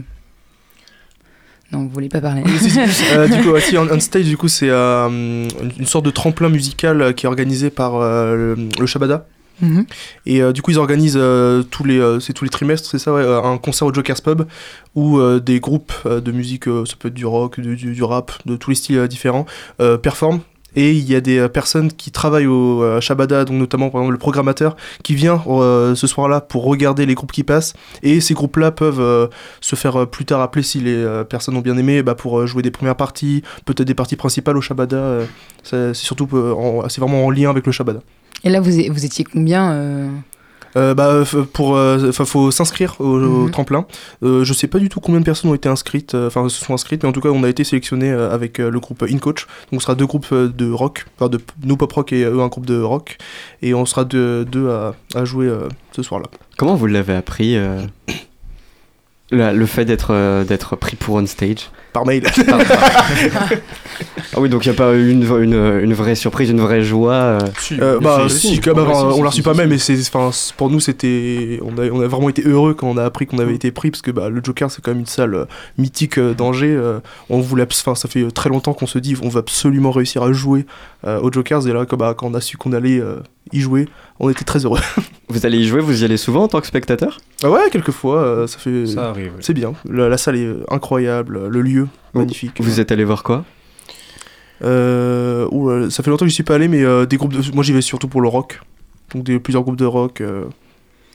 Non, vous voulez pas parler. Si, si. Euh, du coup, ouais, si, on, on stage, du coup, c'est euh, une, sorte de tremplin musical euh, qui est organisé par euh, le, le Shabada. Mhm. Et euh, du coup, ils organisent euh, tous les, euh, tous les trimestres, c'est ça, un concert au Joker's Pub où des groupes de musique, ça peut être du rock, du, rap, de tous les styles différents, performent. Et il y a des personnes qui travaillent au Shabada, donc notamment par exemple le programmateur, qui vient ce soir-là pour regarder les groupes qui passent. Et ces groupes-là peuvent se faire plus tard appeler si les personnes ont bien aimé bah, pour jouer des premières parties, peut-être des parties principales au Shabada. c'est surtout c'est vraiment en lien avec le Shabada. Et là, vous, étiez combien euh Euh, bah, pour, euh, faut s'inscrire au, au Mhm. tremplin. Euh, je sais pas du tout combien de personnes ont été inscrites, euh, enfin se sont inscrites, mais en tout cas, on a été sélectionné avec euh, le groupe InCoach. Donc, on sera deux groupes de rock, enfin de nous pop rock et eux un groupe de rock, et on sera deux, deux à, à jouer euh, ce soir-là. Comment vous l'avez appris la- le fait d'être euh, d'être pris pour on stage Par mail. ah oui, donc il n'y a pas eu une, une, une vraie surprise, une vraie joie. euh. Euh, bah si, quand même, on l'a reçu pas même, mais c'est, enfin, c- pour nous c'était, on a, on a vraiment été heureux quand on a appris qu'on avait été pris parce que bah, le Joker c'est quand même une salle euh, mythique euh, d'Angers. euh, on voulait, enfin ça fait très longtemps qu'on se dit on va absolument réussir à jouer euh, aux Jokers et là quand, bah, quand on a su qu'on allait euh, y jouer, on était très heureux. Vous allez y jouer, vous y allez souvent en tant que spectateur? Ah ouais, quelquefois, euh, ça fait, Ça arrive, oui. c'est bien. La, la salle est incroyable, le lieu magnifique. Vous êtes allé voir quoi? Euh, ouh, ça fait longtemps que j'y suis pas allé, mais euh, des groupes de... moi j'y vais surtout pour le rock. Donc des, plusieurs groupes de rock. euh,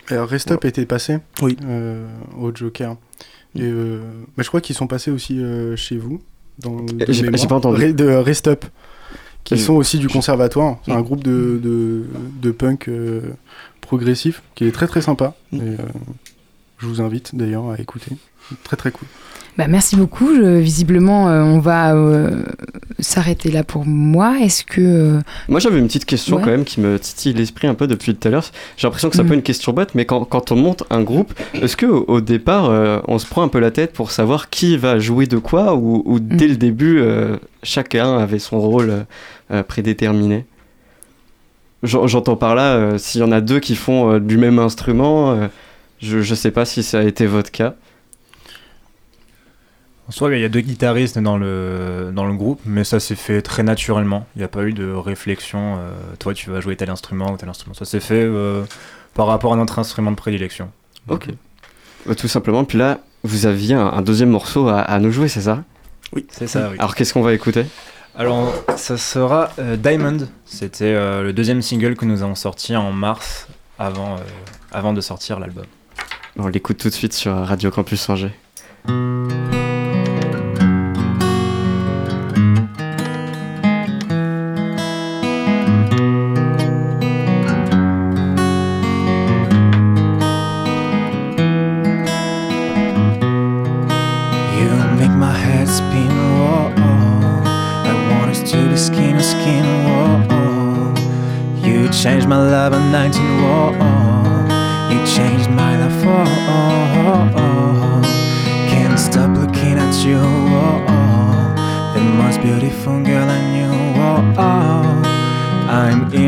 Alors, Rest Up était passé Oui. euh, au Joker. Et, euh, mais je crois qu'ils sont passés aussi euh, chez vous. J'ai- pas entendu. Re- de Rest Up. Qui sont aussi du conservatoire. C'est un groupe de, de, de punk euh, progressif qui est très très sympa. Et, euh, je vous invite d'ailleurs à écouter. Très très cool. Bah, merci beaucoup. Je- visiblement, euh, on va euh, s'arrêter là pour moi. Est-ce que euh, Moi j'avais une petite question Ouais. quand même qui me titille l'esprit un peu depuis tout à l'heure. J'ai l'impression que c'est un Mhm. peu une question bête, mais quand, quand on monte un groupe, est-ce que au, au départ euh, on se prend un peu la tête pour savoir qui va jouer de quoi ou, ou dès le début euh, chacun avait son rôle prédéterminé? J'entends par là, euh, s'il y en a deux qui font euh, du même instrument, euh, je, je sais pas si ça a été votre cas. En soi, il y a deux guitaristes dans le, dans le groupe, mais ça s'est fait très naturellement. Il n'y a pas eu de réflexion, euh, toi tu vas jouer tel instrument ou tel instrument. Ça s'est fait euh, par rapport à notre instrument de prédilection. Ok. Tout simplement, puis là, vous aviez un, un deuxième morceau à, à nous jouer, c'est ça? Oui, c'est ça, oui. Alors qu'est-ce qu'on va écouter? Alors, ça sera euh, Diamond. C'était euh, le deuxième single que nous avons sorti en mars, avant, euh, avant de sortir l'album. On l'écoute tout de suite sur Radio Campus Angers.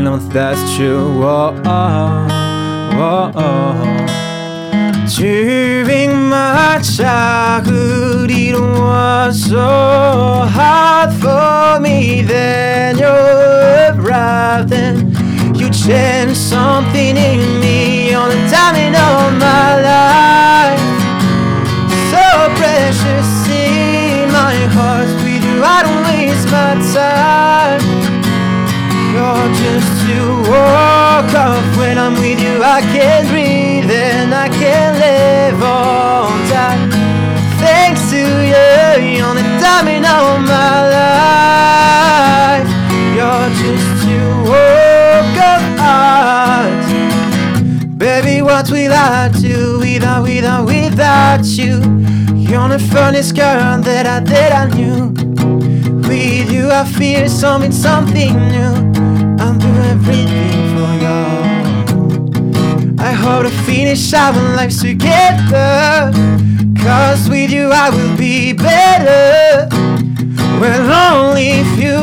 Love, that's true, whoa. Oh, whoa. During my childhood, it was so hard for me. Then you arrived and you changed something in me on the timing of my life. So precious in my heart, with you I don't waste my time. You're just to walk off when I'm with you. I can breathe and I can live on time. Thanks to you, you're the diamond of my life. You're just to walk off Baby, what will I do without, without, without you? You're the funniest girl that I, that I knew. With you, I feel something, something new. I'll do everything for you. I hope to finish our lives together. Cause with you I will be better. Well, only if you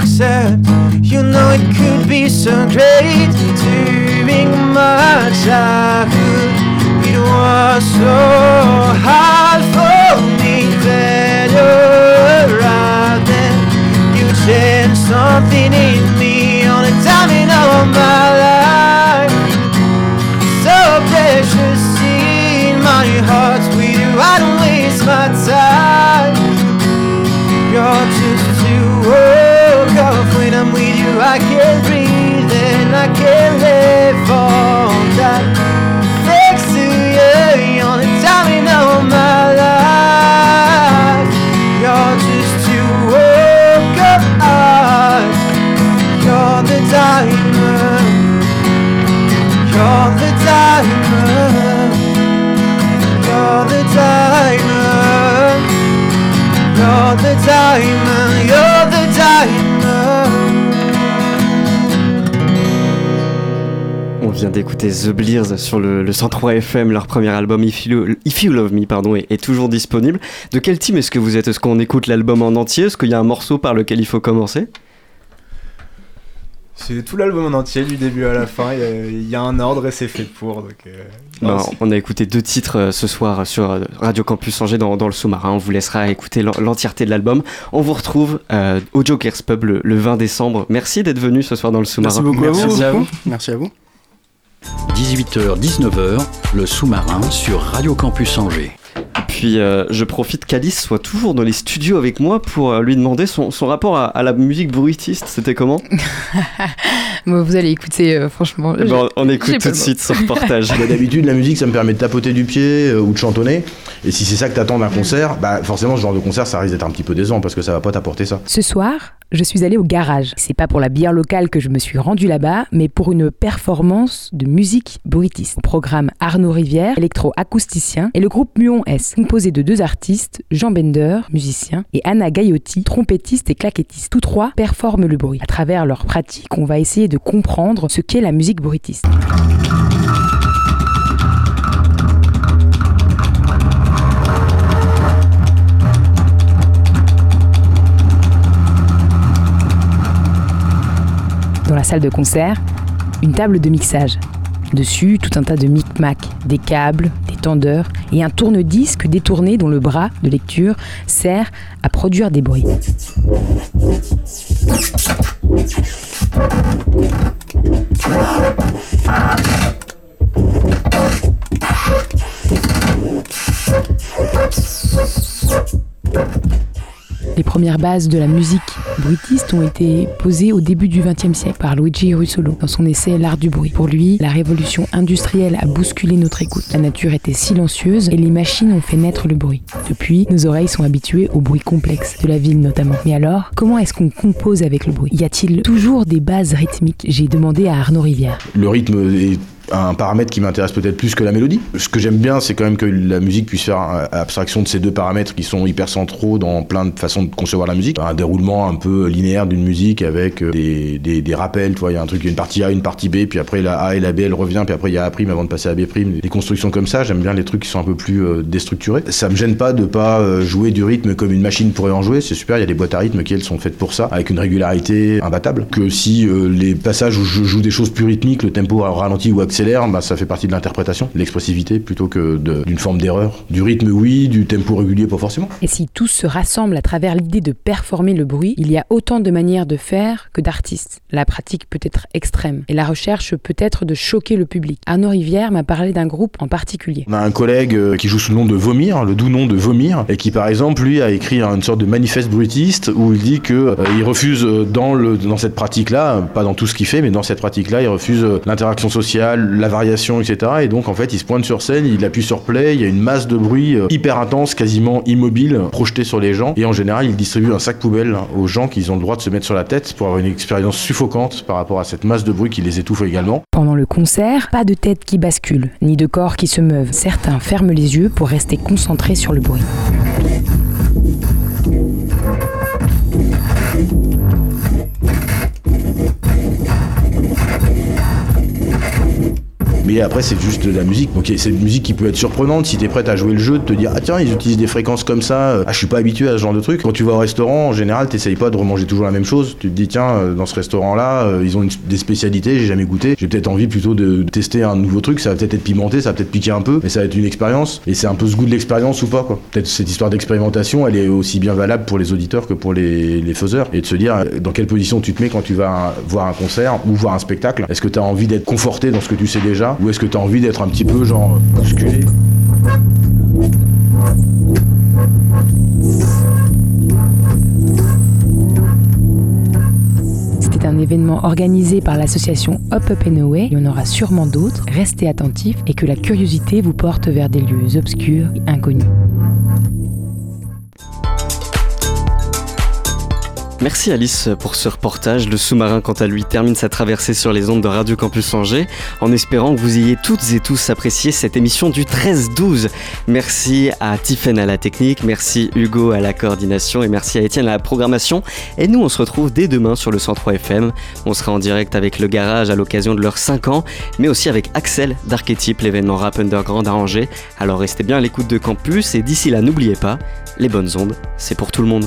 accept. You know it could be so great during my childhood. It was so hard for me you're out. You changed something in in my heart with you. I don't waste my time. You're just too woke up when I'm with you. I can't breathe and I can't live on that. The diamond. You're the diamond. On vient d'écouter The Blears sur le, le 103 FM, leur premier album If You, If You Love Me pardon, est, est toujours disponible. De quel team est-ce que vous êtes? Est-ce qu'on écoute l'album en entier? Est-ce qu'il y a un morceau par lequel il faut commencer? C'est tout l'album en entier, du début à la fin. Il y a- il y, a un ordre et c'est fait pour. Donc, euh, c'est- on a écouté deux titres euh, ce soir sur euh, Radio Campus Angers dans, dans le sous-marin. On vous laissera écouter l'en- l'entièreté de l'album. On vous retrouve euh, au Joker's Pub le, le 20 décembre. Merci d'être venu ce soir dans le sous-marin. Merci beaucoup à vous. Merci à vous. Merci à vous. 18h-19h, le sous-marin sur Radio Campus Angers. Puis euh, je profite qu'Alice soit toujours dans les studios avec moi pour euh, lui demander son, son rapport à, à la musique bruitiste. C'était comment? Bon, vous allez écouter, euh, franchement. Eh ben, On écoute tout de suite ce reportage. Bah, D'habitude, la musique, ça me permet de tapoter du pied euh, ou de chantonner. Et si c'est ça que t'attends d'un concert, bah forcément, ce genre de concert, ça risque d'être un petit peu décevant parce que ça va pas t'apporter ça. Ce soir, je suis allée au garage. C'est pas pour la bière locale que je me suis rendue là-bas, mais pour une performance de musique bruitiste. Au programme Arnaud Rivière, électro-acousticien, et le groupe Muon S, composé de deux artistes, Jean Bender, musicien, et Anna Gaiotti, trompettiste et claquettiste. Tous trois performent le bruit. À travers leur pratique, on va essayer de comprendre ce qu'est la musique bruitiste. Dans la salle de concert, une table de mixage. Dessus, tout un tas de micmacs, des câbles, des tendeurs et un tourne-disque détourné dont le bras de lecture sert à produire des bruits. Les premières bases de la musique bruitiste ont été posées au début du XXe siècle par Luigi Russolo dans son essai L'art du bruit. Pour lui, la révolution industrielle a bousculé notre écoute. La nature était silencieuse et les machines ont fait naître le bruit. Depuis, nos oreilles sont habituées au bruit complexe, de la ville notamment. Mais alors, comment est-ce qu'on compose avec le bruit? Y a-t-il toujours des bases rythmiques? J'ai demandé à Arnaud Rivière. Le rythme est un paramètre qui m'intéresse peut-être plus que la mélodie. Ce que j'aime bien, c'est quand même que la musique puisse faire euh, abstraction de ces deux paramètres qui sont hyper centraux dans plein de façons de concevoir la musique. Un déroulement un peu linéaire d'une musique avec euh, des, des, rappels, tu vois, il y a un truc, il y a une partie A, une partie B, puis après la A et la B, elle revient, puis après il y a A' avant de passer à B'. Des constructions comme ça, j'aime bien les trucs qui sont un peu plus euh, déstructurés. Ça me gêne pas de pas jouer du rythme comme une machine pourrait en jouer, c'est super, il y a des boîtes à rythme qui elles sont faites pour ça, avec une régularité imbattable. Que si les passages où je joue des choses plus rythmiques, le tempo ralentit ou accélère, bah, ça fait partie de l'interprétation, de l'expressivité plutôt que d'une forme d'erreur. Du rythme, oui, du tempo régulier, pas forcément. Et si tous se rassemblent à travers l'idée de performer le bruit, il y a autant de manières de faire que d'artistes. La pratique peut être extrême et la recherche peut être de choquer le public. Arnaud Rivière m'a parlé d'un groupe en particulier. On a un collègue euh, qui joue sous le nom de Vomir, le doux nom de Vomir, et qui par exemple lui a écrit une sorte de manifeste bruitiste où il dit que euh, refuse euh, dans le dans cette pratique-là, pas dans tout ce qu'il fait, mais dans cette pratique-là, il refuse euh, l'interaction sociale, la variation, etc. Et donc en fait, il se pointe sur scène, il appuie sur play, il y a une masse de bruit euh, hyper intense, quasiment immobile, projetée sur les gens, et en général, il distribue un sac poubelle aux gens qui ont le droit de se mettre sur la tête pour avoir une expérience suffocante par rapport à cette masse de bruit qui les étouffe également. Pendant le concert, pas de tête qui bascule, ni de corps qui se meuvent. Certains ferment les yeux pour rester concentrés sur le bruit. Mais après, c'est juste de la musique. Donc c'est une musique qui peut être surprenante si t'es prête à jouer le jeu, de te dire ah tiens ils utilisent des fréquences comme ça. Ah je suis pas habitué à ce genre de truc. Quand tu vas au restaurant, en général, t'essayes pas de remanger toujours la même chose. Tu te dis tiens euh, dans ce restaurant là, ils ont des spécialités, j'ai jamais goûté. J'ai peut-être envie plutôt de tester un nouveau truc. Ça va peut-être être pimenté, ça va peut-être piquer un peu, mais ça va être une expérience. Et c'est un peu ce goût de l'expérience ou pas quoi. Peut-être cette histoire d'expérimentation, elle est aussi bien valable pour les auditeurs que pour les, les faiseurs. Et de se dire euh, dans quelle position tu te mets quand tu vas voir un concert ou voir un spectacle. Est-ce que tu as envie d'être conforté dans ce que tu sais déjà? Ou est-ce que tu as envie d'être un petit peu genre bousculé C'était un événement organisé par l'association Hop Up and Away. Il y en aura sûrement d'autres. Restez attentifs et que la curiosité vous porte vers des lieux obscurs et inconnus. Merci Alice pour ce reportage. Le sous-marin, quant à lui, termine sa traversée sur les ondes de Radio Campus Angers en espérant que vous ayez toutes et tous apprécié cette émission du 13-12. Merci à Tiffen à la technique, merci Hugo à la coordination et merci à Étienne à la programmation. Et nous, on se retrouve dès demain sur le 103 FM. On sera en direct avec le garage à l'occasion de leurs 5 ans, mais aussi avec Axel d'Archétype, l'événement rap underground à Angers. Alors restez bien à l'écoute de Campus et d'ici là, n'oubliez pas, les bonnes ondes, c'est pour tout le monde.